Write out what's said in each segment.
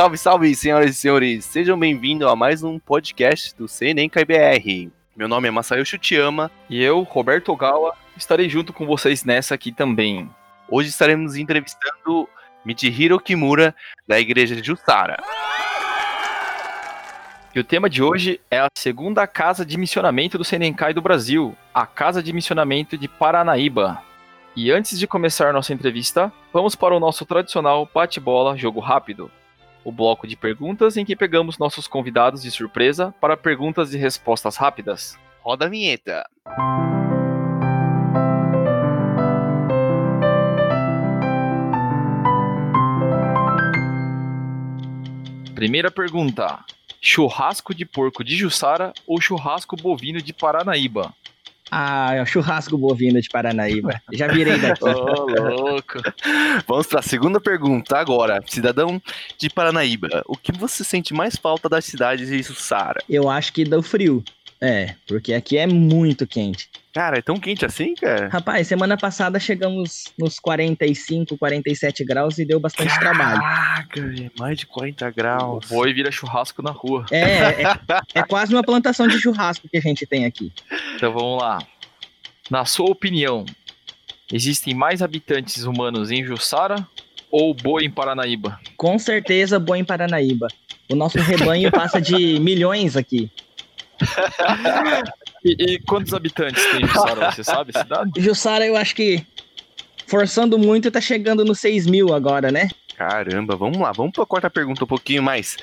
Salve, salve, senhoras e senhores! Sejam bem-vindos a mais um podcast do CNEM KBR. Meu nome é Masayo Chutiama e eu, Roberto Ogawa, estarei junto com vocês nessa aqui também. Hoje estaremos entrevistando Michihiro Kimura, da igreja de Jussara. E o tema de hoje é a segunda casa de missionamento do Senenkai do Brasil, a Casa de Missionamento de Paranaíba. E antes de começar nossa entrevista, vamos para o nosso tradicional bate-bola jogo rápido. O bloco de perguntas em que pegamos nossos convidados de surpresa para perguntas e respostas rápidas. Roda a vinheta. Primeira pergunta: churrasco de porco de Jussara ou churrasco bovino de Paranaíba? Ah, é o churrasco bovino de Paranaíba. Já virei daqui. Ô, oh, louco. Vamos para a segunda pergunta agora. Cidadão de Paranaíba, o que você sente mais falta das cidades de Jussara? Eu acho que do frio. É, porque aqui é muito quente. Cara, é tão quente assim, cara? Rapaz, semana passada chegamos nos 45, 47 graus e deu bastante Caraca, trabalho. Caraca, mais de 40 graus. Vou e vira churrasco na rua. É, é, é quase uma plantação de churrasco que a gente tem aqui. Então vamos lá. Na sua opinião, existem mais habitantes humanos em Jussara ou Boa em Paranaíba? Com certeza Boa em Paranaíba. O nosso rebanho passa de milhões aqui. E, e, quantos habitantes tem Jussara, você sabe a cidade? Jussara, eu acho que, forçando muito, tá chegando nos 6 mil agora, né? Caramba, vamos lá, vamos pra quarta pergunta um pouquinho mais,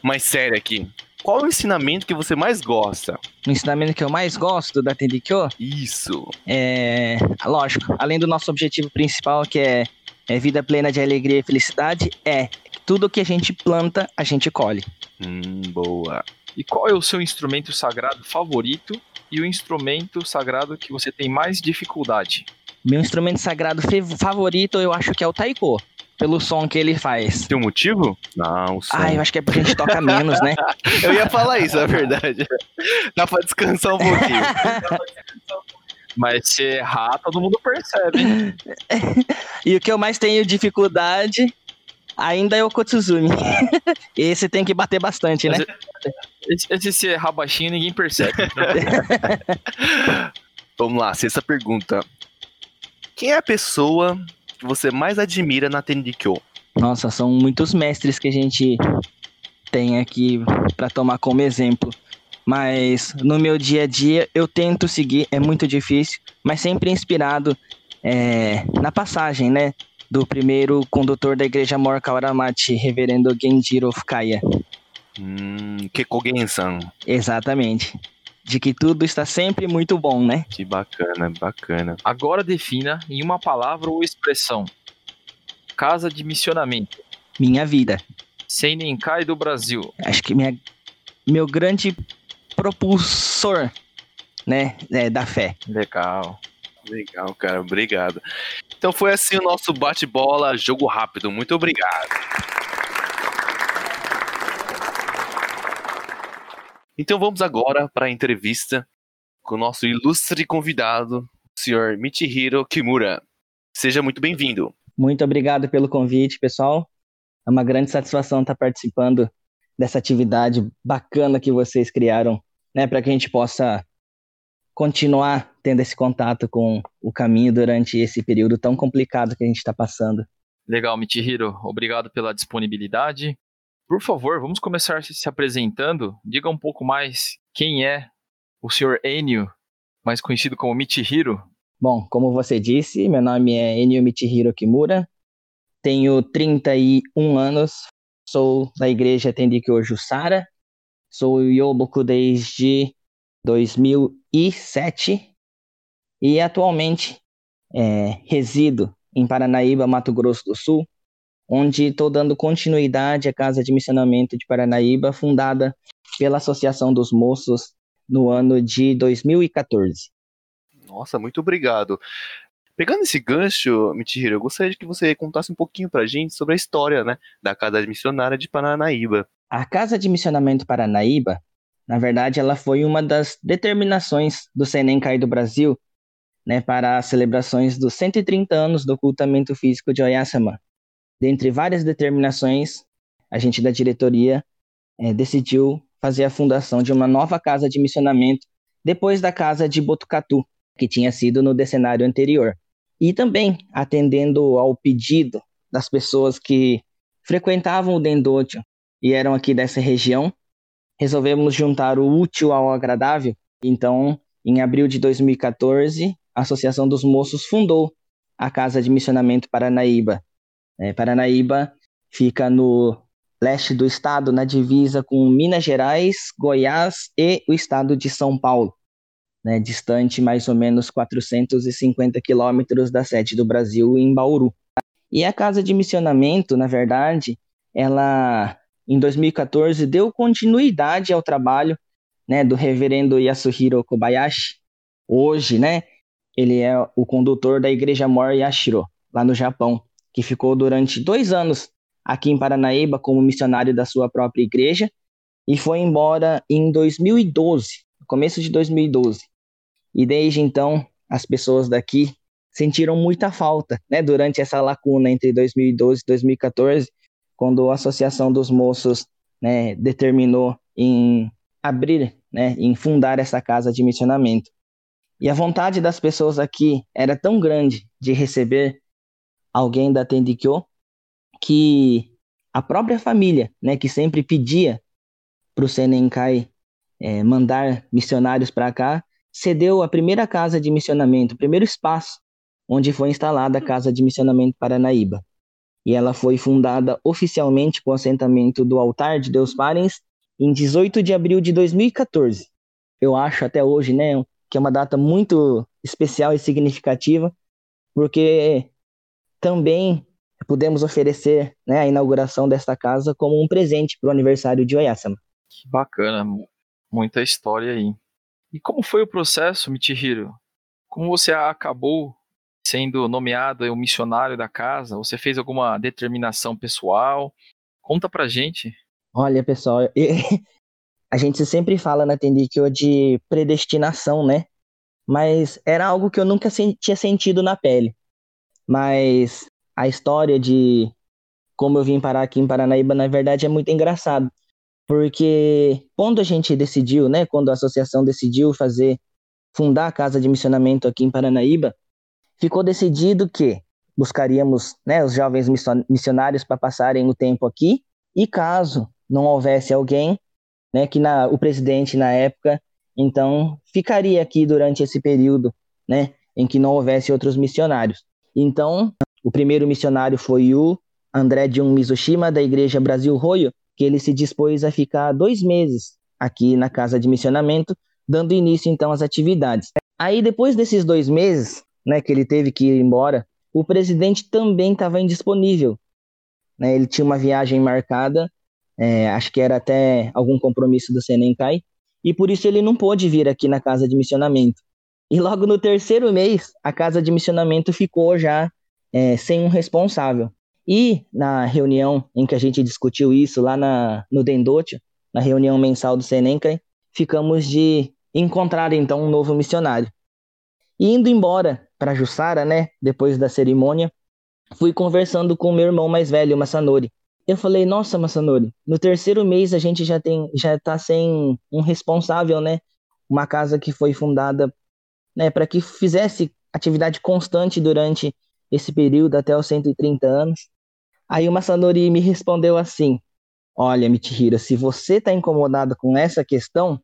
mais séria aqui. Qual o ensinamento que você mais gosta? O ensinamento que eu mais gosto da Tendikyo? Isso. É, lógico, além do nosso objetivo principal, que é, é vida plena de alegria e felicidade, é tudo que a gente planta, a gente colhe. Hum, boa. E qual é o seu instrumento sagrado favorito e o instrumento sagrado que você tem mais dificuldade? Meu instrumento sagrado favorito eu acho que é o taiko. Pelo som que ele faz. Tem um motivo? Não, o som. Ah, eu acho que é porque a gente toca menos, né? eu ia falar isso, é verdade. Dá pra descansar um pouquinho. Mas se errar, todo mundo percebe. e o que eu mais tenho dificuldade ainda é o Kotsuzumi. Esse tem que bater bastante, né? Esse, esse se errar baixinho, ninguém percebe. Vamos lá, sexta pergunta. Quem é a pessoa que você mais admira na Tendikyo? Nossa, são muitos mestres que a gente tem aqui para tomar como exemplo. Mas no meu dia a dia eu tento seguir, é muito difícil, mas sempre inspirado é, na passagem, né? Do primeiro condutor da igreja Mor Kawaramachi, reverendo Genjiro Fukaya. Hum, Kekogen-san. Exatamente. De que tudo está sempre muito bom, né? Que bacana, bacana. Agora defina em uma palavra ou expressão. Casa de missionamento. Minha vida. Seinenkai do Brasil. Acho que minha, meu grande propulsor, né, é, da fé. Legal. Legal, cara. Obrigado. Então foi assim o nosso bate-bola, jogo rápido. Muito obrigado. Então vamos agora para a entrevista com o nosso ilustre convidado, o senhor Michihiro Kimura. Seja muito bem-vindo. Muito obrigado pelo convite, pessoal. É uma grande satisfação estar participando dessa atividade bacana que vocês criaram, né, para que a gente possa continuar tendo esse contato com o caminho durante esse período tão complicado que a gente está passando. Legal, Michihiro. Obrigado pela disponibilidade. Por favor, vamos começar se apresentando. Diga um pouco mais quem é o Sr. Enio, mais conhecido como Michihiro. Bom, como você disse, meu nome é Enio Michihiro Kimura, tenho 31 anos, sou da igreja Tendikyo Jussara, sou Yoboku desde 2007 e atualmente é, resido em Paranaíba, Mato Grosso do Sul, onde estou dando continuidade à Casa de Missionamento de Paranaíba, fundada pela Associação dos Moços no ano de 2014. Nossa, muito obrigado. Pegando esse gancho, Mitihiro, eu gostaria que você contasse um pouquinho para a gente sobre a história né, da Casa de Missionária de Paranaíba. A Casa de Missionamento Paranaíba, na verdade, ela foi uma das determinações do Senenkai do Brasil né, para as celebrações dos 130 anos do ocultamento físico de Oyasama, Dentre várias determinações, a gente da diretoria é, decidiu fazer a fundação de uma nova casa de missionamento depois da casa de Botucatu, que tinha sido no decenário anterior. E também atendendo ao pedido das pessoas que frequentavam o Dendotio e eram aqui dessa região, resolvemos juntar o útil ao agradável. Então, em abril de 2014, a Associação dos Moços fundou a Casa de Missionamento Paranaíba. É, Paranaíba fica no leste do estado, na divisa com Minas Gerais, Goiás e o estado de São Paulo, né, distante mais ou menos 450 quilômetros da sede do Brasil, em Bauru. E a Casa de Missionamento, na verdade, ela em 2014 deu continuidade ao trabalho né, do reverendo Yasuhiro Kobayashi. Hoje, né, ele é o condutor da Igreja Mor Yashiro, lá no Japão, que ficou durante dois anos aqui em Paranaíba como missionário da sua própria igreja e foi embora em 2012, começo de 2012. E desde então, as pessoas daqui sentiram muita falta, né, durante essa lacuna entre 2012 e 2014, quando a Associação dos Moços né, determinou em abrir, né, em fundar essa casa de missionamento. E a vontade das pessoas aqui era tão grande de receber alguém da Tendikyo que a própria família, né, que sempre pedia para o Senenkai é, mandar missionários para cá, cedeu a primeira casa de missionamento, o primeiro espaço onde foi instalada a Casa de Missionamento Paranaíba e ela foi fundada oficialmente com o assentamento do Altar de Deus Parens em 18 de abril de 2014. Eu acho até hoje, né, que é uma data muito especial e significativa, porque também pudemos oferecer né, a inauguração desta casa como um presente para o aniversário de Oyasama. Que bacana, muita história aí. E como foi o processo, Michihiro? Como você acabou sendo nomeado um missionário da casa? Você fez alguma determinação pessoal? Conta pra gente. Olha, pessoal, a gente sempre fala na Tendikyo de predestinação, né? Mas era algo que eu nunca tinha sentido na pele. Mas a história de como eu vim parar aqui em Paranaíba, na verdade, é muito engraçado. Porque quando a gente decidiu, né? Quando a associação decidiu fazer, fundar a casa de missionamento aqui em Paranaíba, ficou decidido que buscaríamos né, os jovens missionários para passarem o tempo aqui, e caso não houvesse alguém, né, que na, o presidente na época, então, ficaria aqui durante esse período, né, em que não houvesse outros missionários. Então, o primeiro missionário foi o André Jun Mizushima, da Igreja Brasil Royo, que ele se dispôs a ficar dois meses aqui na casa de missionamento, dando início então às atividades. Aí, depois desses dois meses, né, que ele teve que ir embora, o presidente também estava indisponível. Né, ele tinha uma viagem marcada, é, acho que era até algum compromisso do Senencai, e por isso ele não pôde vir aqui na casa de missionamento. E logo no terceiro mês, a casa de missionamento ficou já é, sem um responsável. E na reunião em que a gente discutiu isso lá na, no Dendote, na reunião mensal do Senencai, ficamos de encontrar então um novo missionário. E indo embora para Jussara, né, depois da cerimônia, fui conversando com meu irmão mais velho, Masanori. Eu falei, nossa, Masanori, no terceiro mês a gente já tem, já tá sem um responsável, né? Uma casa que foi fundada, né, para que fizesse atividade constante durante esse período até os 130 anos. Aí o Masanori me respondeu assim: Olha, Michihiro, se você está incomodado com essa questão,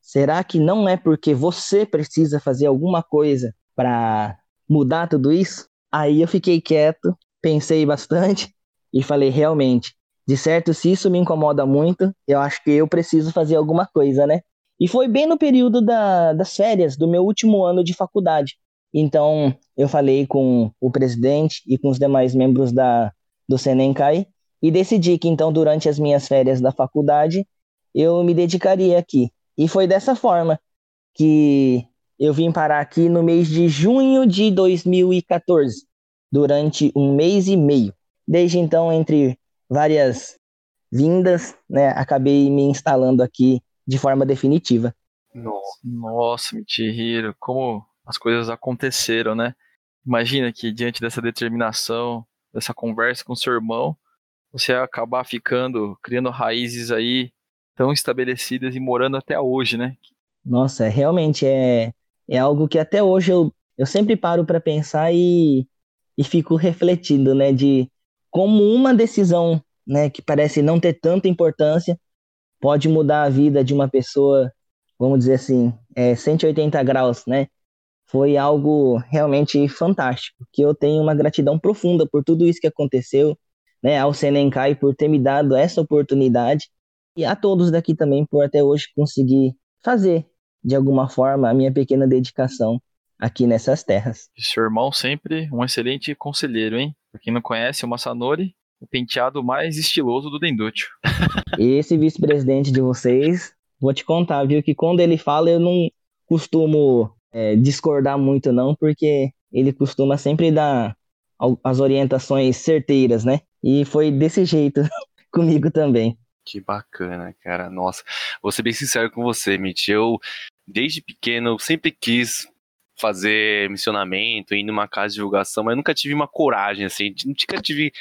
será que não é porque você precisa fazer alguma coisa para mudar tudo isso? Aí eu fiquei quieto, pensei bastante e falei: realmente, de certo, se isso me incomoda muito, eu acho que eu preciso fazer alguma coisa, né? E foi bem no período da, das férias do meu último ano de faculdade. Então, eu falei com o presidente e com os demais membros da, do Senenkai e decidi que, então, durante as minhas férias da faculdade, eu me dedicaria aqui. E foi dessa forma que eu vim parar aqui no mês de junho de 2014, durante um mês e meio. Desde então, entre várias vindas, né, acabei me instalando aqui de forma definitiva. Nossa, Michihiro, como as coisas aconteceram, né? Imagina que diante dessa determinação, dessa conversa com seu irmão, você acabar ficando, criando raízes aí tão estabelecidas e morando até hoje, né? Nossa, realmente é, é algo que até hoje eu, eu sempre paro para pensar e, e fico refletindo, né, de como uma decisão, né, que parece não ter tanta importância, pode mudar a vida de uma pessoa, vamos dizer assim, é, 180 graus, né? Foi algo realmente fantástico, que eu tenho uma gratidão profunda por tudo isso que aconteceu, né, ao Senenkai por ter me dado essa oportunidade e a todos daqui também por até hoje conseguir fazer de alguma forma a minha pequena dedicação aqui nessas terras. Seu irmão sempre um excelente conselheiro, hein? Pra quem não conhece, o Masanori, o penteado mais estiloso do Dendútil. Esse vice-presidente de vocês, vou te contar, viu, que quando ele fala eu não costumo é, discordar muito não, porque ele costuma sempre dar as orientações certeiras, né? E foi desse jeito comigo também. Que bacana, cara. Nossa, vou ser bem sincero com você, Mitch. Eu, desde pequeno, sempre quis fazer missionamento, ir numa casa de divulgação, mas nunca tive uma coragem, assim. Nunca tive,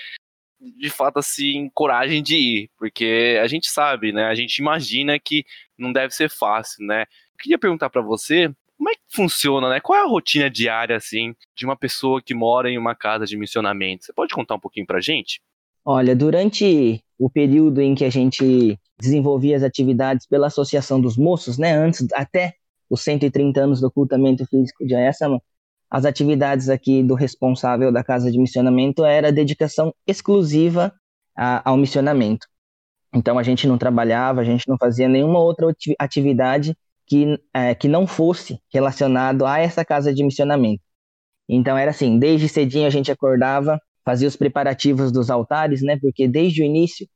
de fato, assim, coragem de ir. Porque a gente sabe, né? A gente imagina que não deve ser fácil, né? Eu queria perguntar para você como é que funciona, né? Qual é a rotina diária, assim, de uma pessoa que mora em uma casa de missionamento? Você pode contar um pouquinho pra gente? Olha, durante o período em que a gente desenvolvia as atividades pela Associação dos Moços, né, antes até os 130 anos do ocultamento físico de Ayasama, as atividades aqui do responsável da casa de missionamento era dedicação exclusiva a, ao missionamento. Então a gente não trabalhava, a gente não fazia nenhuma outra atividade que, é, que não fosse relacionado a essa casa de missionamento. Então era assim, desde cedinho a gente acordava, fazia os preparativos dos altares, né? Porque desde o início,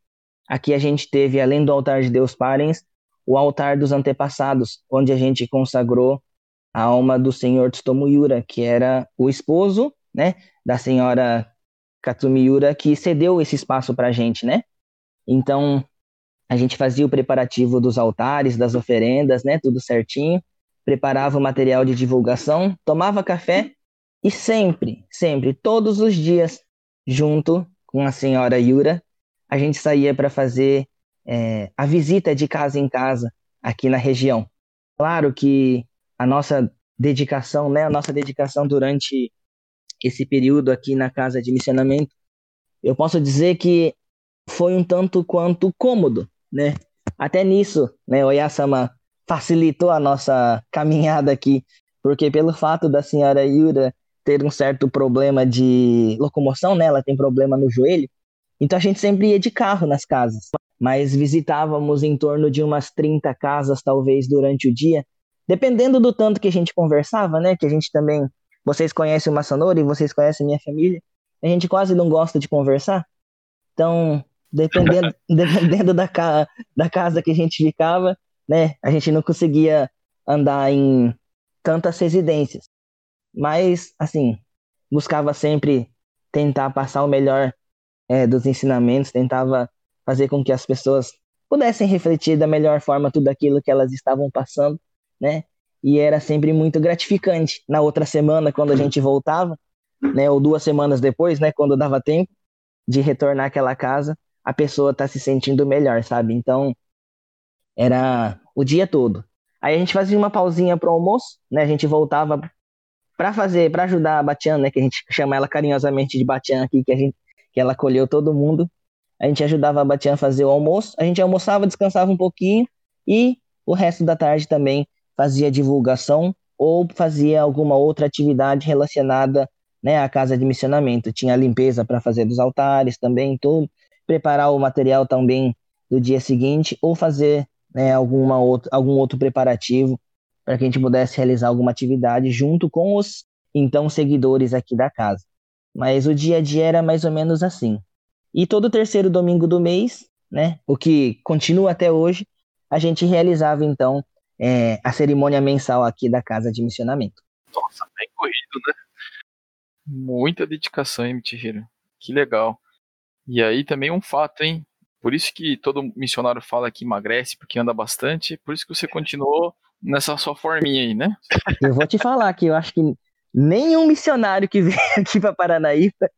aqui a gente teve, além do altar de Deus Parens, o altar dos antepassados, onde a gente consagrou a alma do senhor Tsutomu que era o esposo, né, da senhora Katsumiura, que cedeu esse espaço para a gente, né? Então, a gente fazia o preparativo dos altares, das oferendas, né, tudo certinho, preparava o material de divulgação, tomava café e sempre, sempre, todos os dias, junto com a senhora Yura, a gente saía para fazer é, a visita de casa em casa aqui na região. Claro que a nossa dedicação, né, a nossa dedicação durante esse período aqui na casa de missionamento, eu posso dizer que foi um tanto quanto cômodo, né? Até nisso, né, o Yasama facilitou a nossa caminhada aqui, porque pelo fato da senhora Yura ter um certo problema de locomoção, né? Ela tem problema no joelho. Então a gente sempre ia de carro nas casas, mas visitávamos em torno de umas 30 casas talvez durante o dia, dependendo do tanto que a gente conversava, né? Que a gente também, vocês conhecem o Massanori, vocês conhecem minha família. A gente quase não gosta de conversar. Então, dependendo, dependendo da, ca da casa que a gente ficava, né? A gente não conseguia andar em tantas residências. Mas, assim, buscava sempre tentar passar o melhor é, dos ensinamentos, tentava fazer com que as pessoas pudessem refletir da melhor forma tudo aquilo que elas estavam passando, né? E era sempre muito gratificante. Na outra semana, quando a gente voltava, né, ou duas semanas depois, né, quando dava tempo de retornar àquela casa, a pessoa tá se sentindo melhor, sabe? Então, era o dia todo. Aí a gente fazia uma pausinha pro almoço, né? A gente voltava para fazer, para ajudar a Batian, né, que a gente chama ela carinhosamente de Batian aqui, que a gente que ela acolheu todo mundo. A gente ajudava a Batian a fazer o almoço, a gente almoçava, descansava um pouquinho e o resto da tarde também fazia divulgação ou fazia alguma outra atividade relacionada né, à casa de missionamento. Tinha limpeza para fazer dos altares também, tudo, preparar o material também do dia seguinte ou fazer né, alguma outro, algum outro preparativo para que a gente pudesse realizar alguma atividade junto com os então seguidores aqui da casa. Mas o dia a dia era mais ou menos assim. E todo terceiro domingo do mês, né, o que continua até hoje, a gente realizava então é, a cerimônia mensal aqui da casa de missionamento. Nossa, bem corrido, né? Muita dedicação, hein, Mitihiro? Que legal. E aí também um fato, hein? Por isso que todo missionário fala que emagrece, porque anda bastante, por isso que você continuou nessa sua forminha aí, né? Eu vou te falar que eu acho que nenhum missionário que veio aqui para Paranaíba,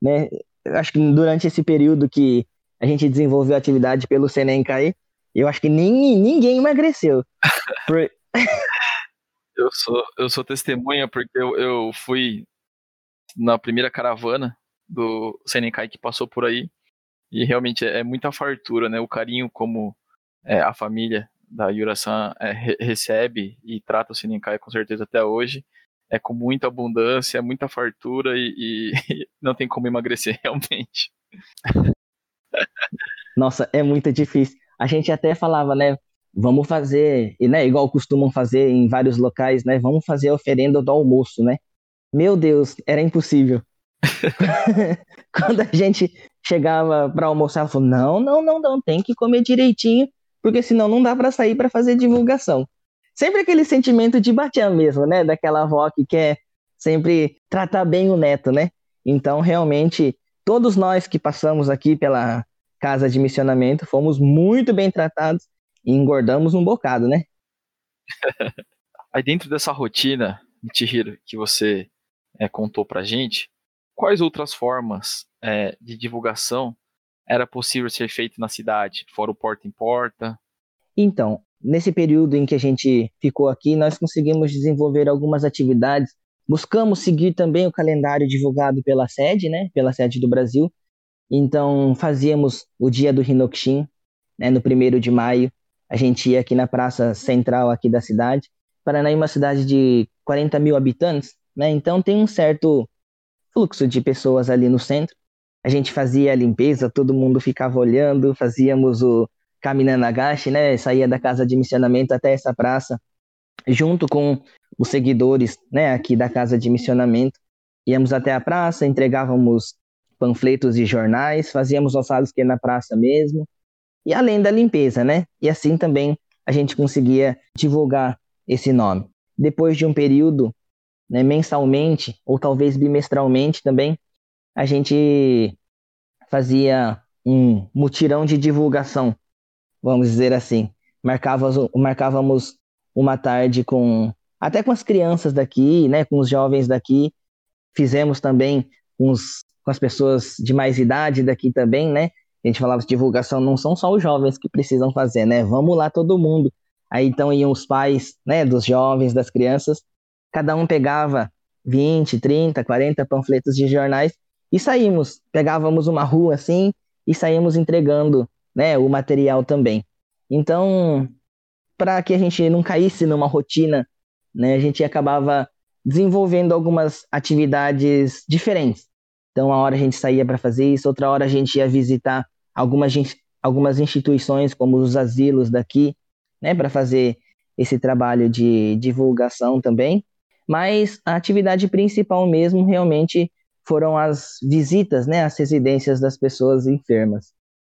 né? Acho que durante esse período que a gente desenvolveu a atividade pelo Senencai, eu acho que nem, ninguém emagreceu. Por... eu, sou, eu sou testemunha porque eu, eu fui na primeira caravana do Senencai que passou por aí e realmente é, é muita fartura, né? O carinho como é, a família da Yura-san é, re recebe e trata o Senencai com certeza até hoje é com muita abundância, muita fartura e, e não tem como emagrecer realmente. Nossa, é muito difícil. A gente até falava, né? Vamos fazer, e né, igual costumam fazer em vários locais, né? Vamos fazer a oferenda do almoço, né? Meu Deus, era impossível. Quando a gente chegava para almoçar, ela falou: não, não, não, não, tem que comer direitinho, porque senão não dá para sair para fazer divulgação. Sempre aquele sentimento de batian mesmo, né? Daquela avó que quer sempre tratar bem o neto, né? Então, realmente, todos nós que passamos aqui pela casa de missionamento fomos muito bem tratados e engordamos um bocado, né? Aí dentro dessa rotina, Chihiro, que você é, contou pra gente, quais outras formas é, de divulgação era possível ser feito na cidade, fora o porta em porta? Então, nesse período em que a gente ficou aqui, nós conseguimos desenvolver algumas atividades. Buscamos seguir também o calendário divulgado pela sede, né, pela sede do Brasil. Então, fazíamos o dia do Hinokshin, né, no primeiro de maio. A gente ia aqui na praça central aqui da cidade. Paraná é uma cidade de 40 mil habitantes, né, então tem um certo fluxo de pessoas ali no centro. A gente fazia a limpeza, todo mundo ficava olhando, fazíamos o Kaminanagashi, né? Saía da casa de missionamento até essa praça, junto com os seguidores, né? Aqui da casa de missionamento. Íamos até a praça, entregávamos panfletos e jornais, fazíamos ossados que na praça mesmo. E além da limpeza, né? E assim também a gente conseguia divulgar esse nome. Depois de um período né, mensalmente ou talvez bimestralmente também, a gente fazia um mutirão de divulgação, vamos dizer assim. Marcávamos, marcávamos uma tarde com até com as crianças daqui, né, com os jovens daqui. Fizemos também os, com as pessoas de mais idade daqui também, né? A gente falava de divulgação, não são só os jovens que precisam fazer, né? Vamos lá todo mundo. Aí então iam os pais, né, dos jovens, das crianças, cada um pegava 20, 30, 40 panfletos de jornais e saímos. Pegávamos uma rua assim e saímos entregando né, o material também. Então, para que a gente não caísse numa rotina, né, a gente acabava desenvolvendo algumas atividades diferentes. Então, uma hora a gente saía para fazer isso, outra hora a gente ia visitar algumas, algumas instituições, como os asilos daqui, né, para fazer esse trabalho de divulgação também. Mas a atividade principal mesmo realmente foram as visitas, né, às residências das pessoas enfermas.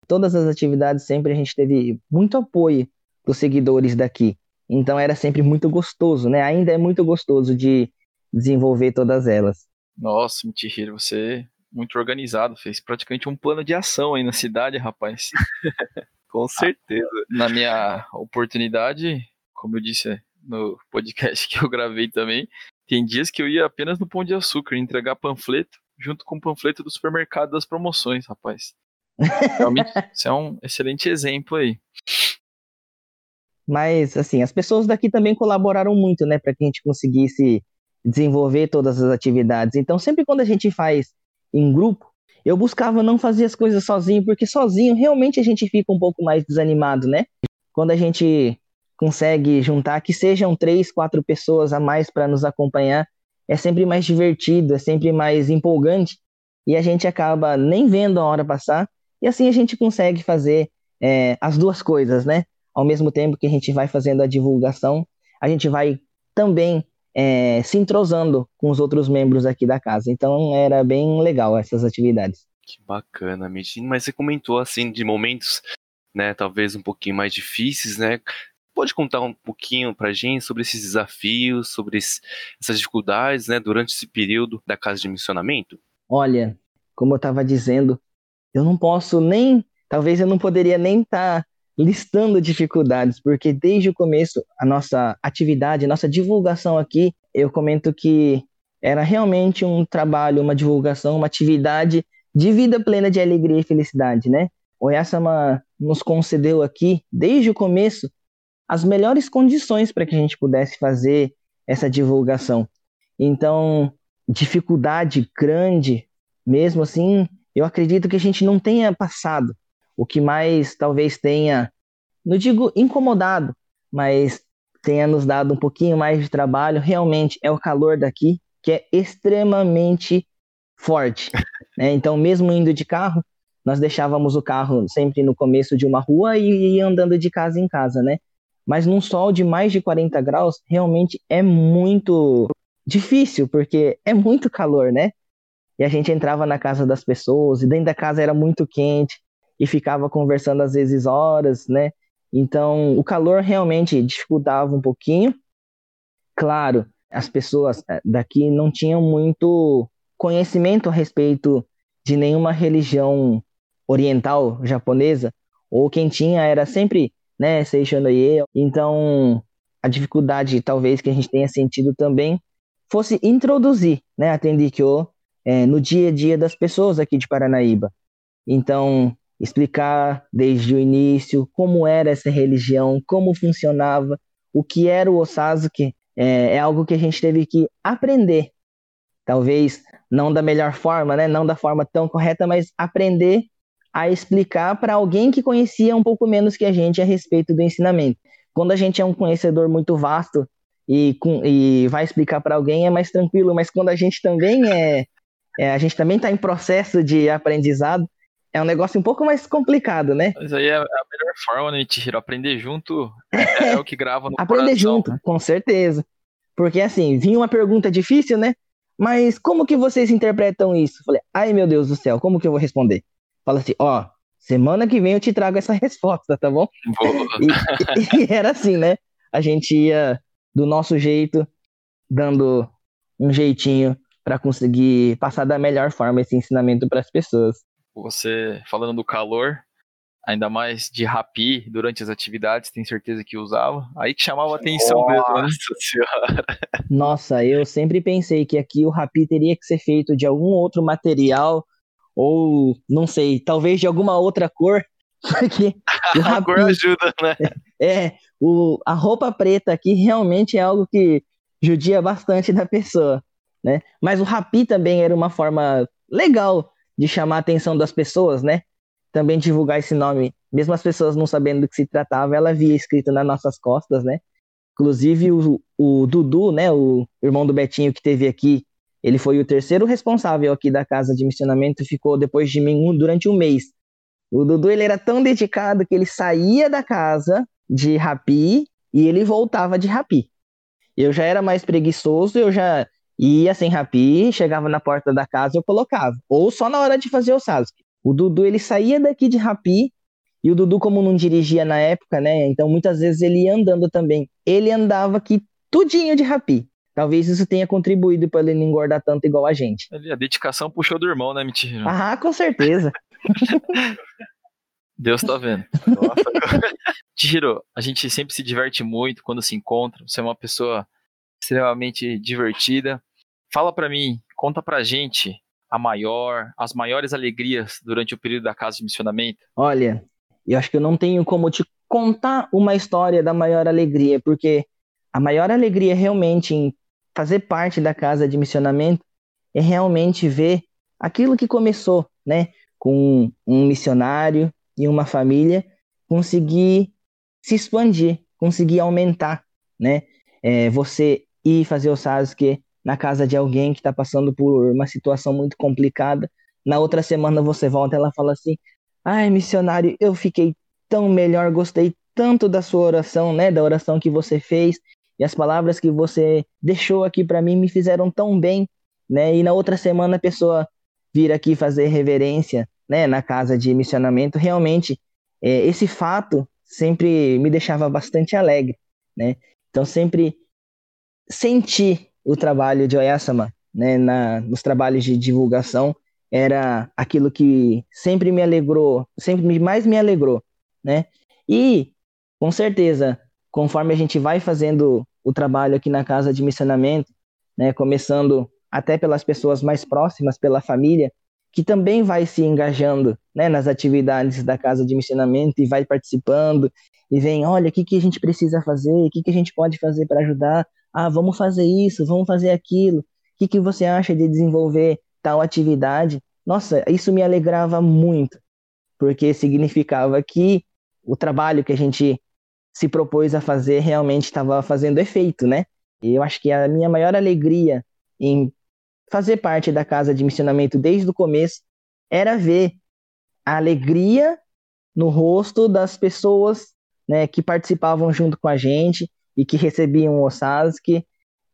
Todas as atividades sempre a gente teve muito apoio dos seguidores daqui. Então era sempre muito gostoso, né? Ainda é muito gostoso de desenvolver todas elas. Nossa, Mitihiro, você é muito organizado, fez praticamente um plano de ação aí na cidade, rapaz. Com certeza. Na minha oportunidade, como eu disse, no podcast que eu gravei também, tem dias que eu ia apenas no Pão de Açúcar entregar panfleto junto com o panfleto do supermercado das promoções, rapaz. Realmente, isso é um excelente exemplo aí. Mas, assim, as pessoas daqui também colaboraram muito, né, para que a gente conseguisse desenvolver todas as atividades. Então, sempre quando a gente faz em grupo, eu buscava não fazer as coisas sozinho, porque sozinho realmente a gente fica um pouco mais desanimado, né? Quando a gente consegue juntar, que sejam três, quatro pessoas a mais para nos acompanhar, é sempre mais divertido, é sempre mais empolgante e a gente acaba nem vendo a hora passar e assim a gente consegue fazer é, as duas coisas, né? Ao mesmo tempo que a gente vai fazendo a divulgação, a gente vai também é, se entrosando com os outros membros aqui da casa. Então era bem legal essas atividades. Que bacana, Mitin. Mas você comentou assim de momentos, né, talvez um pouquinho mais difíceis, né? pode contar um pouquinho para a gente sobre esses desafios, sobre essas dificuldades, né, durante esse período da casa de missionamento? Olha, como eu estava dizendo, eu não posso nem, talvez eu não poderia nem estar tá listando dificuldades, porque desde o começo a nossa atividade, a nossa divulgação aqui, eu comento que era realmente um trabalho, uma divulgação, uma atividade de vida plena de alegria e felicidade, né? o Oyasama nos concedeu aqui, desde o começo, as melhores condições para que a gente pudesse fazer essa divulgação. Então, dificuldade grande, mesmo assim, eu acredito que a gente não tenha passado. O que mais talvez tenha, não digo incomodado, mas tenha nos dado um pouquinho mais de trabalho, realmente é o calor daqui, que é extremamente forte. Né? Então, mesmo indo de carro, nós deixávamos o carro sempre no começo de uma rua e ia andando de casa em casa, né? Mas num sol de mais de 40 graus, realmente é muito difícil, porque é muito calor, né? E a gente entrava na casa das pessoas, e dentro da casa era muito quente, e ficava conversando às vezes horas, né? Então, o calor realmente dificultava um pouquinho. Claro, as pessoas eh, daqui não tinham muito conhecimento a respeito de nenhuma religião oriental japonesa, ou quem tinha era sempre, né, Seishonoye. Então, a dificuldade talvez que a gente tenha sentido também fosse introduzir, né, a Tendikyo é, no dia a dia das pessoas aqui de Paranaíba. Então, explicar desde o início como era essa religião, como funcionava, o que era o Osazuki, é, é algo que a gente teve que aprender. Talvez não da melhor forma, né? não da forma tão correta, mas aprender a explicar para alguém que conhecia um pouco menos que a gente a respeito do ensinamento. Quando a gente é um conhecedor muito vasto e, com, e vai explicar para alguém é mais tranquilo, mas quando a gente também é, é a gente também está em processo de aprendizado, é um negócio um pouco mais complicado, né? Mas aí é a melhor forma, né, Tiro? Aprender junto é, é o que grava no Aprender coração, junto, né? com certeza. Porque assim, vinha uma pergunta difícil, né? Mas como que vocês interpretam isso? Falei, ai meu Deus do céu, como que eu vou responder? Fala assim, ó, semana que vem eu te trago essa resposta, tá bom? E, e, era assim, né? A gente ia do nosso jeito, dando um jeitinho para conseguir passar da melhor forma esse ensinamento para as pessoas. Você falando do calor, ainda mais de rapi durante as atividades, tem certeza que usava. Aí que chamava a atenção Nossa mesmo, né? senhora. Nossa, eu sempre pensei que aqui o rapi teria que ser feito de algum outro material, ou não sei, talvez de alguma outra cor, porque o A cor rapi, ajuda, né? é, o, a roupa preta aqui realmente é algo que judia bastante da pessoa, né? Mas o rapi também era uma forma legal de chamar a atenção das pessoas, né? Também divulgar esse nome, mesmo as pessoas não sabendo do que se tratava, ela via escrito nas nossas costas, né? Inclusive o, o Dudu, né, o irmão do Betinho que teve aqui, ele foi o terceiro responsável aqui da casa de missionamento ficou depois de mim durante um mês. O Dudu ele era tão dedicado que ele saía da casa de Rapi e ele voltava de Rapi. Eu já era mais preguiçoso, eu já ia sem Rapi, chegava na porta da casa eu colocava, ou só na hora de fazer o Sasuke. O Dudu ele saía daqui de Rapi e o Dudu como não dirigia na época, né? Então muitas vezes ele ia andando também. Ele andava aqui tudinho de Rapi. Talvez isso tenha contribuído para ele não engordar tanto igual a gente. A dedicação puxou do irmão, né, mentira? Ah, com certeza. Deus tá vendo. Chihiro, a gente sempre se diverte muito quando se encontra. Você é uma pessoa extremamente divertida. Fala pra mim, conta pra gente a maior, as maiores alegrias durante o período da casa de missionamento. Olha, eu acho que eu não tenho como te contar uma história da maior alegria, porque a maior alegria realmente em fazer parte da casa de missionamento é realmente ver aquilo que começou, né, com um missionário e uma família conseguir se expandir, conseguir aumentar, né? É, você ir fazer o Sasuke na casa de alguém que está passando por uma situação muito complicada, na outra semana você volta e ela fala assim: Ai, missionário, eu fiquei tão melhor, gostei tanto da sua oração, né? Da oração que você fez e as palavras que você deixou aqui para mim me fizeram tão bem, né? E na outra semana a pessoa vir aqui fazer reverência, né? Na casa de missionamento, realmente é, esse fato sempre me deixava bastante alegre, né? Então sempre senti o trabalho de Oyasama, né? Na, nos trabalhos de divulgação era aquilo que sempre me alegrou, sempre mais me alegrou, né? E, com certeza, conforme a gente vai fazendo o trabalho aqui na casa de missionamento, né, começando até pelas pessoas mais próximas, pela família, que também vai se engajando né, nas atividades da casa de missionamento e vai participando e vem, olha, o que, que a gente precisa fazer, o que, que a gente pode fazer para ajudar, ah, vamos fazer isso, vamos fazer aquilo, o que, que você acha de desenvolver tal atividade? Nossa, isso me alegrava muito, porque significava que o trabalho que a gente se propôs a fazer realmente estava fazendo efeito, né? E eu acho que a minha maior alegria em fazer parte da casa de missionamento desde o começo era ver a alegria no rosto das pessoas né, que participavam junto com a gente e que recebiam o Osaski.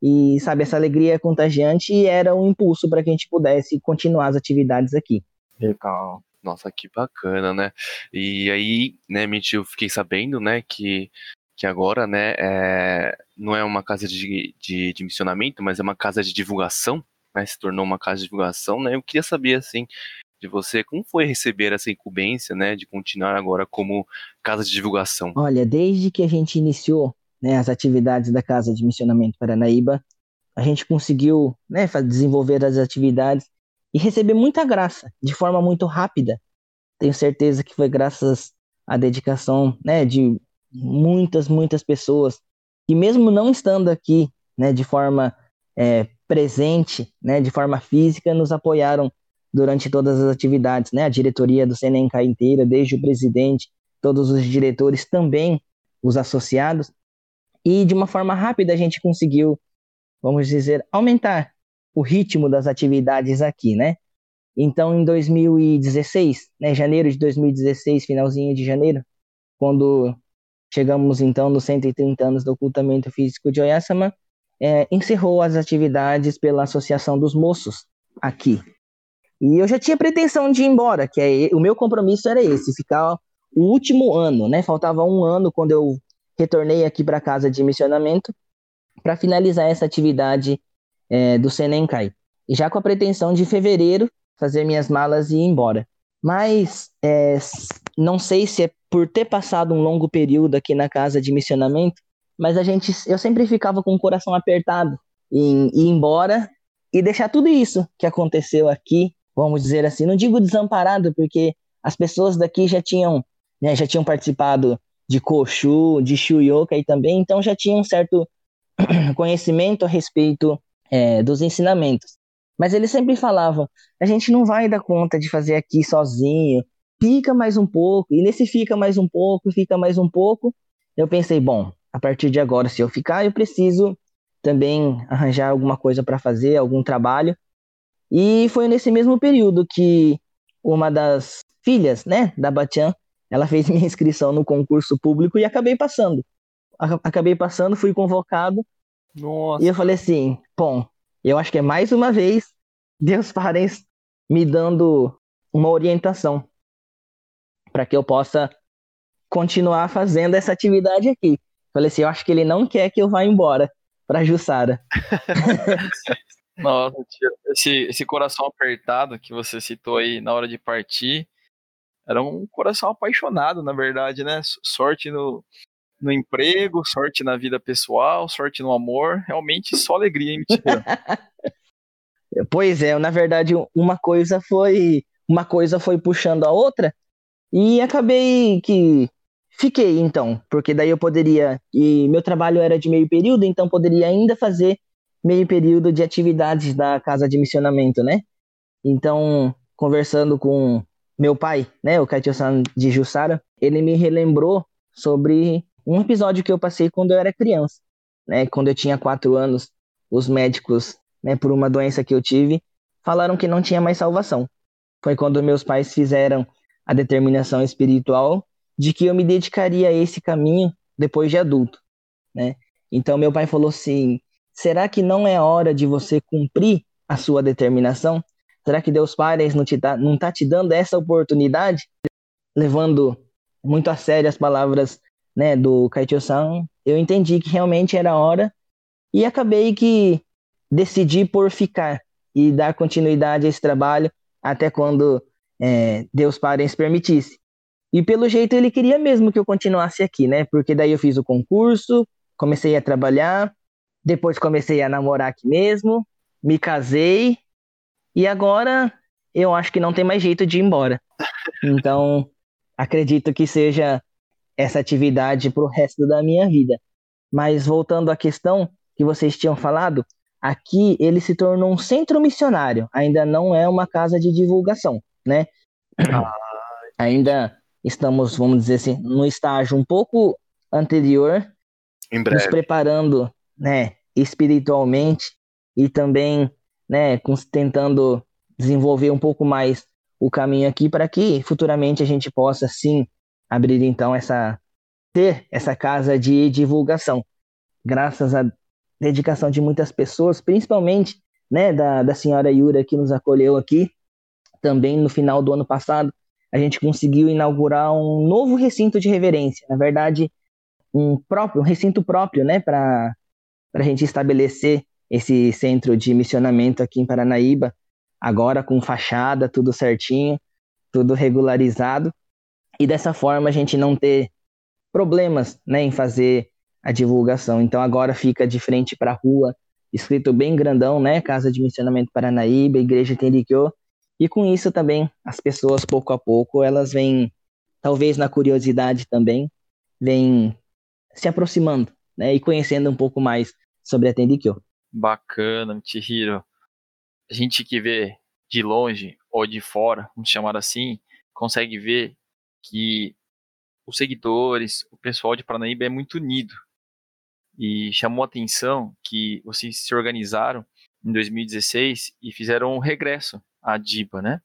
E, sabe, essa alegria contagiante e era um impulso para que a gente pudesse continuar as atividades aqui. Legal. Nossa, que bacana, né? E aí, né, Mitch, eu fiquei sabendo, né, que, que agora, né, é, não é uma casa de, de, de missionamento, mas é uma casa de divulgação, né, se tornou uma casa de divulgação, né? Eu queria saber, assim, de você, como foi receber essa incumbência, né, de continuar agora como casa de divulgação? Olha, desde que a gente iniciou né, as atividades da Casa de Missionamento Paranaíba, a gente conseguiu né, desenvolver as atividades e receber muita graça, de forma muito rápida. Tenho certeza que foi graças à dedicação né, de muitas, muitas pessoas que mesmo não estando aqui né, de forma é, presente, né, de forma física, nos apoiaram durante todas as atividades, né? A diretoria do CNNK inteira, desde o presidente, todos os diretores, também os associados. E de uma forma rápida a gente conseguiu, vamos dizer, aumentar o ritmo das atividades aqui, né? Então, em 2016, né, janeiro de 2016, finalzinho de janeiro, quando chegamos então nos 130 anos do ocultamento físico de Oyasama, é, encerrou as atividades pela Associação dos Moços aqui. E eu já tinha pretensão de ir embora, que é, o meu compromisso era esse, ficar o último ano, né? Faltava um ano quando eu retornei aqui para casa de missionamento para finalizar essa atividade é, do Senenkai. E já com a pretensão de fevereiro fazer minhas malas e ir embora. Mas é, não sei se é por ter passado um longo período aqui na casa de missionamento, mas a gente, eu sempre ficava com o coração apertado em ir embora e deixar tudo isso que aconteceu aqui vamos dizer assim, não digo desamparado, porque as pessoas daqui já tinham, né, já tinham participado de Koshu, de Shuyoka e também, então já tinham um certo conhecimento a respeito é, dos ensinamentos. Mas eles sempre falavam: a gente não vai dar conta de fazer aqui sozinho, fica mais um pouco, e nesse fica mais um pouco, fica mais um pouco. Eu pensei: bom, a partir de agora, se eu ficar, eu preciso também arranjar alguma coisa para fazer, algum trabalho, e foi nesse mesmo período que uma das filhas, né, da Batian, ela fez minha inscrição no concurso público e acabei passando. Acabei passando, fui convocado. Nossa. E eu falei assim, bom, eu acho que é mais uma vez Deus parens me dando uma orientação para que eu possa continuar fazendo essa atividade aqui. Falei assim, eu acho que ele não quer que eu vá embora para Jussara. Nossa, esse, esse coração apertado que você citou aí na hora de partir, era um coração apaixonado, na verdade, né? Sorte no, no emprego, sorte na vida pessoal, sorte no amor, realmente só alegria, hein, pois é, na verdade, uma coisa foi uma coisa foi puxando a outra e acabei que fiquei então, porque daí eu poderia e meu trabalho era de meio período, então poderia ainda fazer meio período de atividades da casa de missionamento, né? Então, conversando com meu pai, né, o Kaitio-san de Jussara, ele me relembrou sobre um episódio que eu passei quando eu era criança, né? Quando eu tinha quatro anos, os médicos, né, por uma doença que eu tive, falaram que não tinha mais salvação. Foi quando meus pais fizeram a determinação espiritual de que eu me dedicaria a esse caminho depois de adulto, né? Então meu pai falou assim: Será que não é hora de você cumprir a sua determinação? Será que Deus Pai não está tá te dando essa oportunidade? Levando muito a sério as palavras né, do Kaicho-san, eu entendi que realmente era hora e acabei que decidi por ficar e dar continuidade a esse trabalho até quando é, Deus Parens permitisse. E pelo jeito ele queria mesmo que eu continuasse aqui, né? Porque daí eu fiz o concurso, comecei a trabalhar, depois comecei a namorar aqui mesmo, me casei e agora eu acho que não tem mais jeito de ir embora. Então, acredito que seja essa atividade para o resto da minha vida. Mas voltando à questão que vocês tinham falado, aqui ele se tornou um centro missionário, ainda não é uma casa de divulgação, né? Ah. Ainda estamos, vamos dizer assim, no estágio um pouco anterior, nos preparando, né, espiritualmente e também, né, tentando desenvolver um pouco mais o caminho aqui para que futuramente a gente possa sim abrir então essa ter essa casa de divulgação, graças à dedicação de muitas pessoas, principalmente né, da, da senhora Yura que nos acolheu aqui, também no final do ano passado, a gente conseguiu inaugurar um novo recinto de reverência, na verdade, um próprio, um recinto próprio, né, para a gente estabelecer esse centro de missionamento aqui em Paranaíba, agora com fachada, tudo certinho, tudo regularizado, e dessa forma a gente não ter problemas né, em fazer a divulgação. Então agora fica de frente para a rua, escrito bem grandão, né? Casa de Missionamento Paranaíba, Igreja Tenriquio. E com isso também as pessoas, pouco a pouco, elas vêm, talvez na curiosidade também, vêm se aproximando, né? E conhecendo um pouco mais sobre a Tenriquio. Bacana, Chihiro. A gente que vê de longe ou de fora, vamos chamar assim, consegue ver que os seguidores, o pessoal de Paranaíba é muito unido. E chamou a atenção que vocês se organizaram em 2016 e fizeram um regresso à DIBA, né?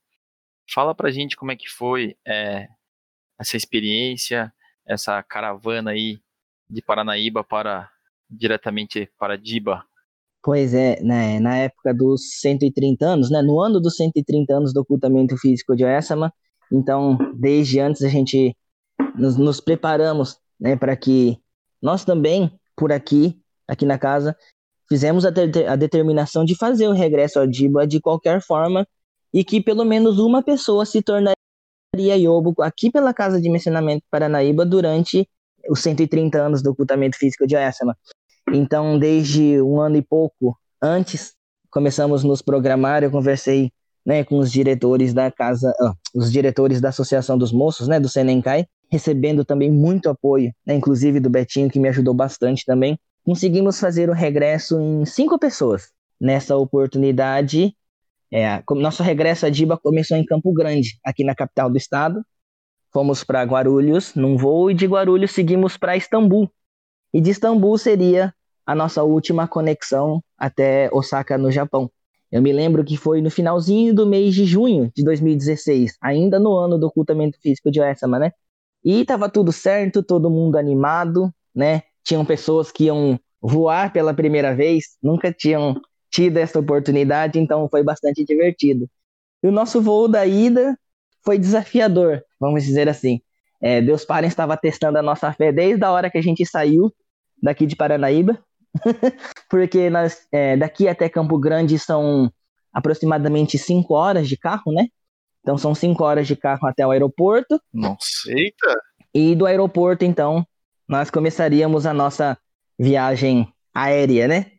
Fala pra gente como é que foi é, essa experiência, essa caravana aí de Paranaíba para diretamente para Diba. Pois é, né, na época dos 130 anos, né, no ano dos 130 anos do ocultamento físico de Oessama, então, desde antes a gente nos, nos preparamos né, para que nós também, por aqui, aqui na casa, fizemos a, a determinação de fazer o regresso ao Diba de qualquer forma e que pelo menos uma pessoa se tornaria Iobo aqui pela Casa de Mencionamento Paranaíba durante os 130 anos do ocultamento físico de Oessama. Então, desde um ano e pouco antes, começamos nos programar, eu conversei né, com os diretores da casa, os diretores da Associação dos Moços, né, do Senencai, recebendo também muito apoio, né, inclusive do Betinho, que me ajudou bastante também. Conseguimos fazer o regresso em cinco pessoas. Nessa oportunidade, é, nosso regresso a Diba começou em Campo Grande, aqui na capital do estado. Fomos para Guarulhos num voo e de Guarulhos seguimos para Istambul. E de Istambul seria a nossa última conexão até Osaka, no Japão. Eu me lembro que foi no finalzinho do mês de junho de 2016, ainda no ano do ocultamento físico de Oessama, né? E tava tudo certo, todo mundo animado, né? Tinham pessoas que iam voar pela primeira vez, nunca tinham tido essa oportunidade, então foi bastante divertido. E o nosso voo da ida foi desafiador, vamos dizer assim. É, Deus Parem estava testando a nossa fé desde a hora que a gente saiu daqui de Paranaíba, porque nós, é, daqui até Campo Grande são aproximadamente 5 horas de carro, né? Então são 5 horas de carro até o aeroporto. Nossa, eita! E do aeroporto, então, nós começaríamos a nossa viagem aérea, né?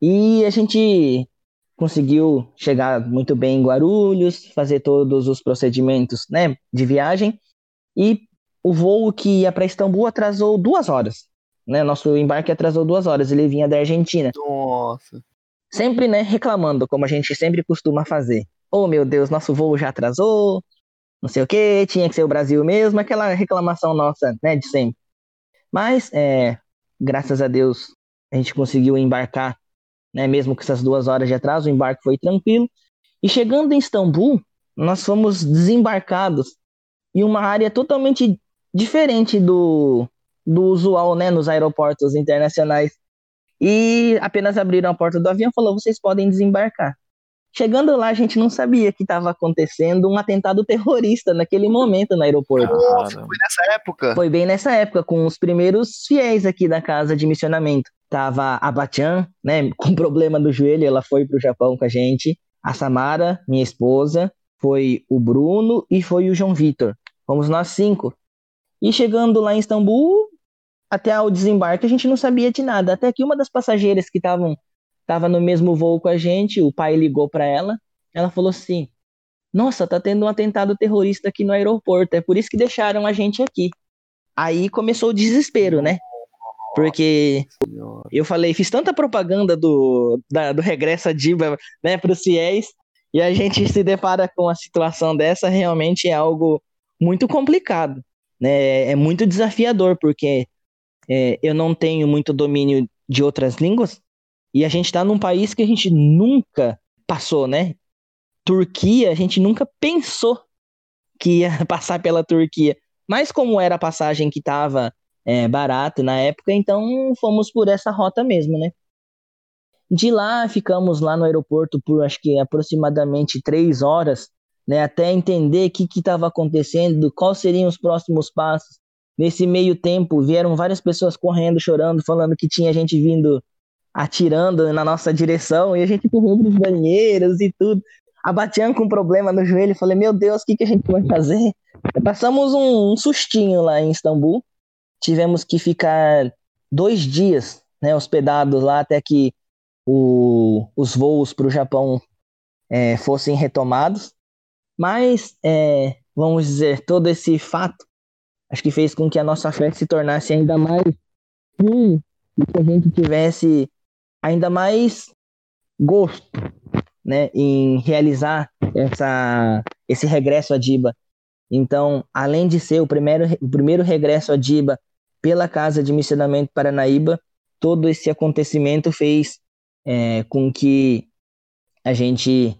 E a gente conseguiu chegar muito bem em Guarulhos, fazer todos os procedimentos né, de viagem. E o voo que ia para Istambul atrasou duas horas né? Nosso embarque atrasou duas horas, ele vinha da Argentina. Nossa. Sempre, né, reclamando, como a gente sempre costuma fazer. Oh, meu Deus, nosso voo já atrasou, não sei o que, tinha que ser o Brasil mesmo, aquela reclamação nossa, né, de sempre. Mas, é, graças a Deus, a gente conseguiu embarcar, né, mesmo com essas duas horas de atraso, o embarque foi tranquilo. E chegando em Istambul, nós fomos desembarcados em uma área totalmente diferente do, do usual, né, nos aeroportos internacionais. E apenas abriram a porta do avião e falou: vocês podem desembarcar. Chegando lá, a gente não sabia que estava acontecendo um atentado terrorista naquele momento no aeroporto. Nossa, foi nessa época? Foi bem nessa época, com os primeiros fiéis aqui da casa de missionamento. Tava a Bachan, né, com problema do joelho, ela foi para o Japão com a gente. A Samara, minha esposa, foi o Bruno e foi o João Vitor. Fomos nós cinco. E chegando lá em Istambul, até o desembarque a gente não sabia de nada. Até que uma das passageiras que estavam tava no mesmo voo com a gente, o pai ligou para ela, ela falou assim: Nossa, tá tendo um atentado terrorista aqui no aeroporto, é por isso que deixaram a gente aqui. Aí começou o desespero, né? Porque eu falei, fiz tanta propaganda do, da, do regresso a Diba né, para os fiéis, e a gente se depara com uma situação dessa, realmente é algo muito complicado. Né? É muito desafiador, porque é, eu não tenho muito domínio de outras línguas, e a gente está num país que a gente nunca passou, né? Turquia, a gente nunca pensou que ia passar pela Turquia. Mas como era a passagem que estava é, barato na época, então fomos por essa rota mesmo, né? De lá ficamos lá no aeroporto por acho que aproximadamente três horas, né? Até entender o que estava acontecendo, quais seriam os próximos passos. Nesse meio tempo vieram várias pessoas correndo, chorando, falando que tinha gente vindo atirando na nossa direção e a gente correndo nos banheiros e tudo. A Batian com problema no joelho, falei, meu Deus, o que, que a gente vai fazer? Passamos um, um sustinho lá em Istambul, tivemos que ficar dois dias né, hospedados lá até que o, os voos para o Japão é, fossem retomados. Mas, é, vamos dizer, todo esse fato acho que fez com que a nossa fé se tornasse ainda mais hum, e que a gente tivesse ainda mais gosto né, em realizar essa, esse regresso a Diba. Então, além de ser o primeiro, o primeiro regresso a Diba pela Casa de Missionamento Paranaíba, todo esse acontecimento fez é, com que a gente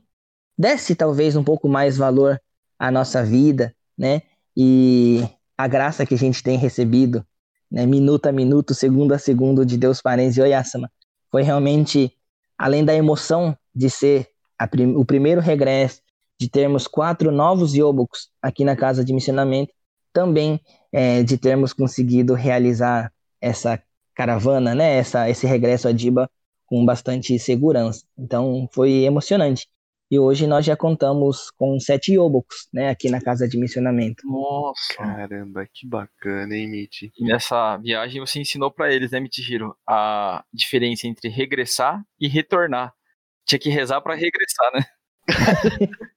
desse talvez um pouco mais valor à nossa vida, né? E a graça que a gente tem recebido, né? Minuto a minuto, segundo a segundo de Deus Parens e Oyasama. Foi realmente, além da emoção de ser prim o primeiro regresso, de termos quatro novos Yobukos aqui na Casa de Missionamento, também é, de termos conseguido realizar essa caravana, né, essa, esse regresso a Diba com bastante segurança. Então foi emocionante. E hoje nós já contamos com sete Yobokos, né, aqui na casa de missionamento. Nossa! Caramba, que bacana, hein, Mitch? E nessa viagem você ensinou para eles, né, Mitihiro, a diferença entre regressar e retornar. Tinha que rezar para regressar, né?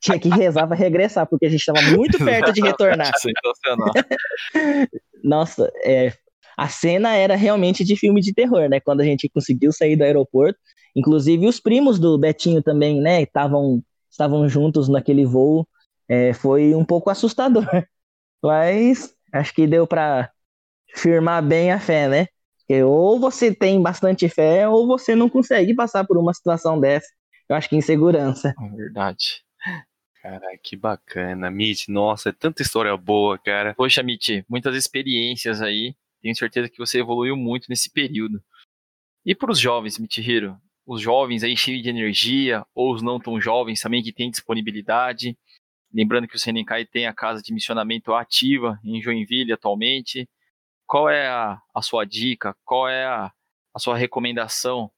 tinha que rezar para regressar, porque a gente estava muito perto de retornar. Sensacional. Nossa, é, a cena era realmente de filme de terror, né? Quando a gente conseguiu sair do aeroporto, inclusive os primos do Betinho também, né? Estavam estavam juntos naquele voo. É, foi um pouco assustador, mas acho que deu para firmar bem a fé, né? Porque ou você tem bastante fé ou você não consegue passar por uma situação dessa. Eu acho que insegurança. É verdade. Cara, que bacana. Mitch, nossa, é tanta história boa, cara. Poxa, Mitch, muitas experiências aí. Tenho certeza que você evoluiu muito nesse período. E para os jovens, Mitchiro? Os jovens aí cheios de energia, ou os não tão jovens também que têm disponibilidade. Lembrando que o Senenkai tem a casa de missionamento ativa em Joinville atualmente. Qual é a, a sua dica? Qual é a, a sua recomendação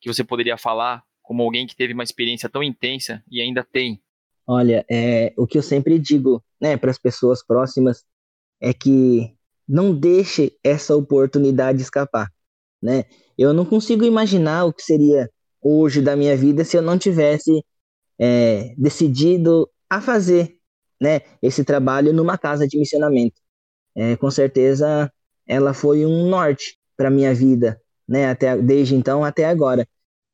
que você poderia falar como alguém que teve uma experiência tão intensa e ainda tem Olha, é, o que eu sempre digo né, para as pessoas próximas é que não deixe essa oportunidade escapar. Né? Eu não consigo imaginar o que seria hoje da minha vida se eu não tivesse é, decidido a fazer né, esse trabalho numa casa de missionamento. É, com certeza, ela foi um norte para minha vida, né, até, desde então até agora.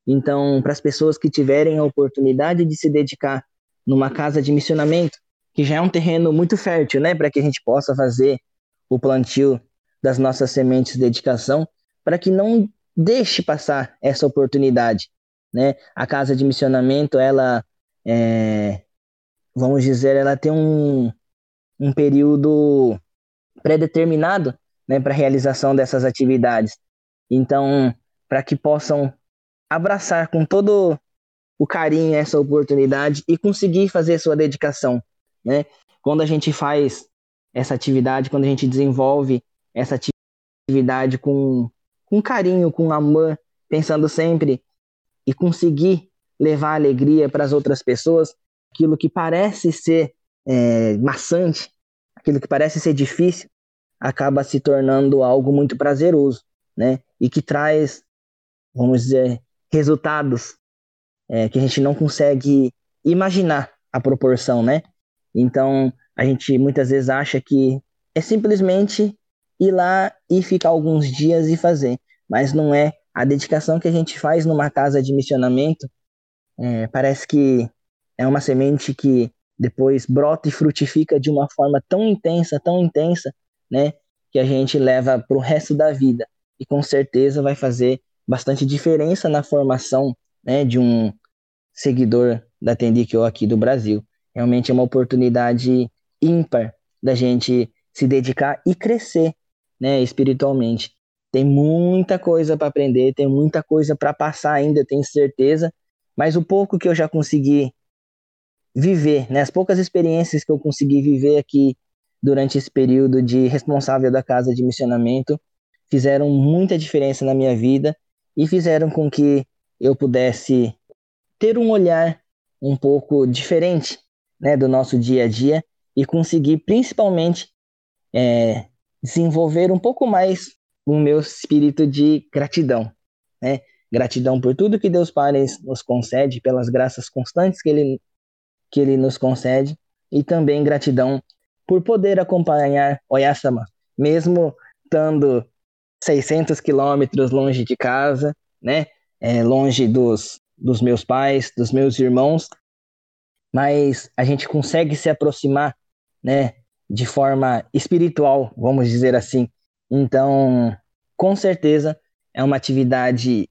Então, para as pessoas que tiverem a oportunidade de se dedicar numa casa de missionamento, que já é um terreno muito fértil, né, para que a gente possa fazer o plantio das nossas sementes de dedicação, para que não deixe passar essa oportunidade, né? A casa de missionamento, ela é, vamos dizer, ela tem um, um período pré-determinado, né, para a realização dessas atividades. Então, para que possam abraçar com todo o carinho, essa oportunidade e conseguir fazer sua dedicação, né? Quando a gente faz essa atividade, quando a gente desenvolve essa atividade com, com carinho, com amor, pensando sempre e conseguir levar alegria para as outras pessoas, aquilo que parece ser é, maçante, aquilo que parece ser difícil, acaba se tornando algo muito prazeroso, né? E que traz, vamos dizer, resultados é, que a gente não consegue imaginar a proporção, né? Então, a gente muitas vezes acha que é simplesmente ir lá e ficar alguns dias e fazer, mas não é a dedicação que a gente faz numa casa de missionamento. É, parece que é uma semente que depois brota e frutifica de uma forma tão intensa, tão intensa, né, que a gente leva para o resto da vida e com certeza vai fazer bastante diferença na formação, né, de um seguidor da Tendikyo aqui do Brasil. Realmente é uma oportunidade ímpar da gente se dedicar e crescer, né, espiritualmente. Tem muita coisa para aprender, tem muita coisa para passar ainda, tenho certeza, mas o pouco que eu já consegui viver, né, as poucas experiências que eu consegui viver aqui durante esse período de responsável da casa de missionamento fizeram muita diferença na minha vida e fizeram com que eu pudesse ter um olhar um pouco diferente né, do nosso dia a dia e conseguir principalmente é, desenvolver um pouco mais o meu espírito de gratidão, né? Gratidão por tudo que Deus Pai nos concede, pelas graças constantes que Ele, que Ele nos concede, e também gratidão por poder acompanhar Oyasama, mesmo estando 600 quilômetros longe de casa, né? É, longe dos, dos meus pais, dos meus irmãos, mas a gente consegue se aproximar, né? De forma espiritual, vamos dizer assim. Então, com certeza, é uma atividade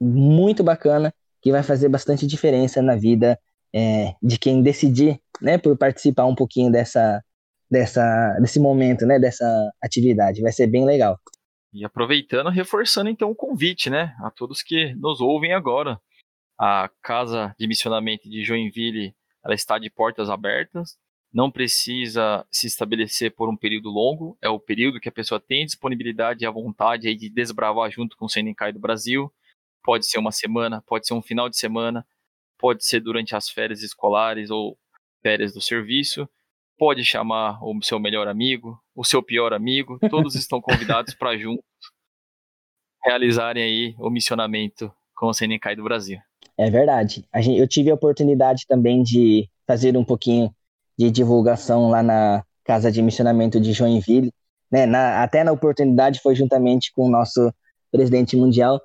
muito bacana que vai fazer bastante diferença na vida é, de quem decidir, né, por participar um pouquinho dessa, dessa, desse momento, né, dessa atividade. Vai ser bem legal. E aproveitando, reforçando então o convite, né, a todos que nos ouvem agora. A Casa de Missionamento de Joinville, ela está de portas abertas. Não precisa se estabelecer por um período longo, é o período que a pessoa tem disponibilidade e a vontade de desbravar junto com o Senencai do Brasil. Pode ser uma semana, pode ser um final de semana, pode ser durante as férias escolares ou férias do serviço pode chamar o seu melhor amigo, o seu pior amigo, todos estão convidados para juntos realizarem aí o missionamento com o CNK do Brasil. É verdade. eu tive a oportunidade também de fazer um pouquinho de divulgação lá na Casa de Missionamento de Joinville. Né? Na, até na oportunidade foi juntamente com o nosso presidente mundial,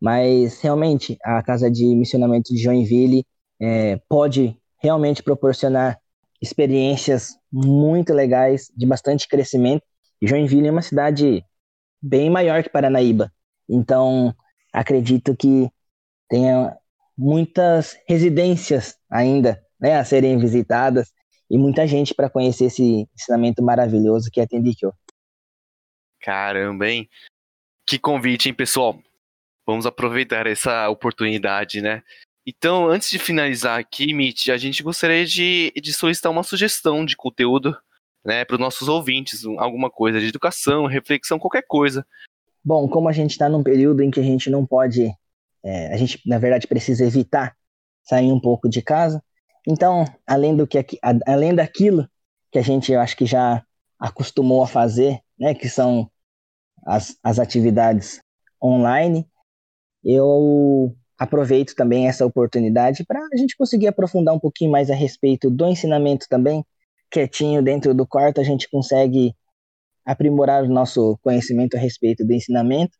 mas realmente a Casa de Missionamento de Joinville é, pode realmente proporcionar experiências muito legais, de bastante crescimento. Joinville é uma cidade bem maior que Paranaíba. Então, acredito que tenha muitas residências ainda né, a serem visitadas e muita gente para conhecer esse ensinamento maravilhoso que é Tendikyo. Caramba, hein? Que convite, hein, pessoal? Vamos aproveitar essa oportunidade, né? Então, antes de finalizar aqui, Mitch, a gente gostaria de, de solicitar uma sugestão de conteúdo né, para os nossos ouvintes, alguma coisa de educação, reflexão, qualquer coisa. Bom, como a gente está num período em que a gente não pode, é, a gente na verdade precisa evitar sair um pouco de casa, então, além do que além daquilo que a gente eu acho que já acostumou a fazer, né, que são as, as atividades online, eu aproveito também essa oportunidade para a gente conseguir aprofundar um pouquinho mais a respeito do ensinamento também. Quietinho dentro do quarto, a gente consegue aprimorar o nosso conhecimento a respeito do ensinamento.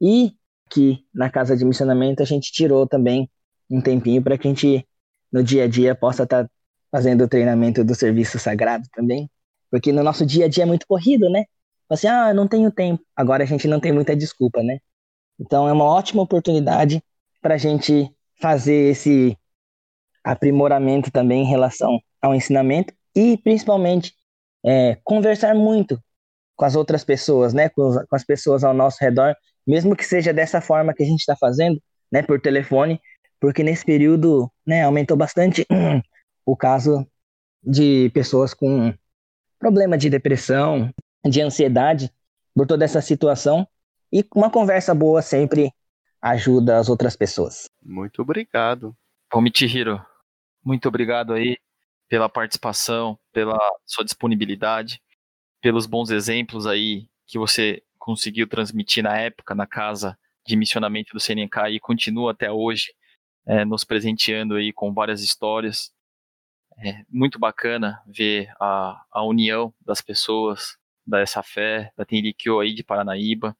E que na casa de missionamento a gente tirou também um tempinho para que a gente, no dia a dia, possa estar tá fazendo o treinamento do serviço sagrado também. Porque no nosso dia a dia é muito corrido, né? Assim, ah, não tenho tempo. Agora a gente não tem muita desculpa, né? Então é uma ótima oportunidade para a gente fazer esse aprimoramento também em relação ao ensinamento e principalmente é, conversar muito com as outras pessoas, né, com, com, as pessoas ao nosso redor, mesmo que seja dessa forma que a gente está fazendo, né, por telefone, porque nesse período, né, aumentou bastante o caso de pessoas com problema de depressão, de ansiedade, por toda essa situação e uma conversa boa sempre ajuda as outras pessoas. Muito obrigado. Bom, Michihiro, muito obrigado aí pela participação, pela sua disponibilidade, pelos bons exemplos aí que você conseguiu transmitir na época na casa de missionamento do CNK e continua até hoje é, nos presenteando aí com várias histórias. É muito bacana ver a, a união das pessoas, dessa fé, da Tenrikyo aí de Paranaíba.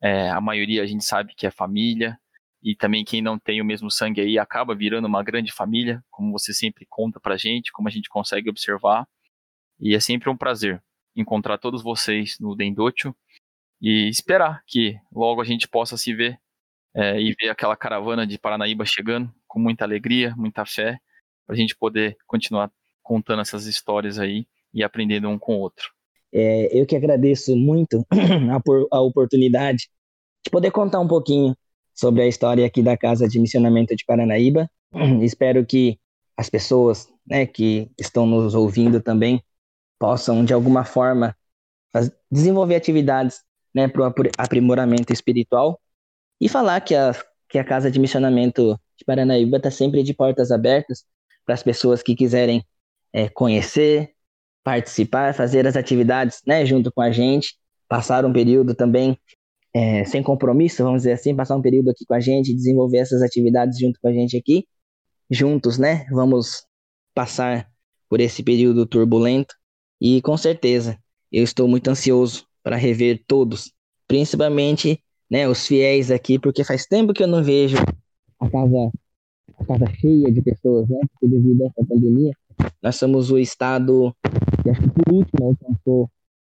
É, a maioria a gente sabe que é família, e também quem não tem o mesmo sangue aí acaba virando uma grande família, como você sempre conta pra gente, como a gente consegue observar. E é sempre um prazer encontrar todos vocês no Dendocho e esperar que logo a gente possa se ver é, e ver aquela caravana de Paranaíba chegando com muita alegria, muita fé, para a gente poder continuar contando essas histórias aí e aprendendo um com o outro. É, eu que agradeço muito a, por, a oportunidade de poder contar um pouquinho sobre a história aqui da Casa de Missionamento de Paranaíba. Espero que as pessoas né, que estão nos ouvindo também possam, de alguma forma, desenvolver atividades né, para o aprimoramento espiritual e falar que a, que a Casa de Missionamento de Paranaíba está sempre de portas abertas para as pessoas que quiserem é, conhecer, participar, fazer as atividades né, junto com a gente, passar um período também é, sem compromisso, vamos dizer assim, passar um período aqui com a gente, desenvolver essas atividades junto com a gente aqui, juntos, né? Vamos passar por esse período turbulento e com certeza eu estou muito ansioso para rever todos, principalmente né, os fiéis aqui, porque faz tempo que eu não vejo a casa, a casa cheia de pessoas, né? Devido a essa pandemia, nós somos o estado que acho que por último alcançou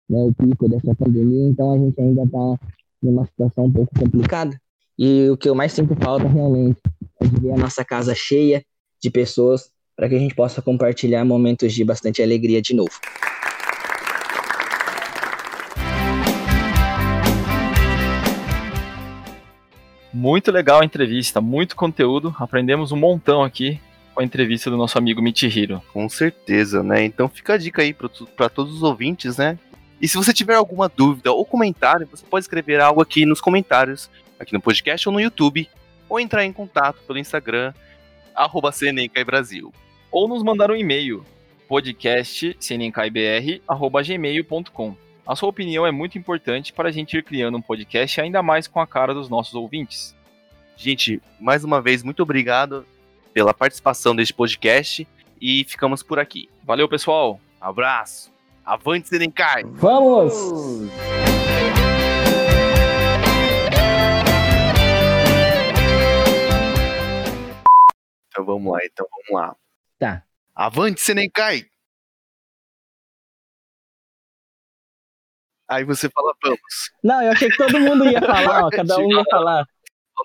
né, o pico dessa pandemia, então a gente ainda está numa situação um pouco complicada. E o que eu mais sinto falta realmente é de ver a nossa casa cheia de pessoas para que a gente possa compartilhar momentos de bastante alegria de novo. Muito legal a entrevista, muito conteúdo. Aprendemos um montão aqui com a entrevista do nosso amigo Michihiro. Com certeza, né? Então fica a dica aí para todos os ouvintes, né? E se você tiver alguma dúvida ou comentário, você pode escrever algo aqui nos comentários, aqui no podcast ou no YouTube, ou entrar em contato pelo Instagram, arroba Brasil. Ou nos mandar um e-mail, podcastcnnkbr.gmail.com. A sua opinião é muito importante para a gente ir criando um podcast ainda mais com a cara dos nossos ouvintes. Gente, mais uma vez, muito obrigado pela participação deste podcast e ficamos por aqui. Valeu, pessoal. Abraço. Avante, Serenkai. Vamos! Então vamos lá, então vamos lá. Tá. Avante, Senenkai! Aí você fala, vamos. Não, eu achei que todo mundo ia falar, ó, cada um ia falar.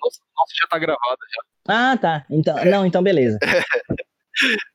Nossa, nossa, já tá gravada já. Ah, tá. Então, não, então beleza.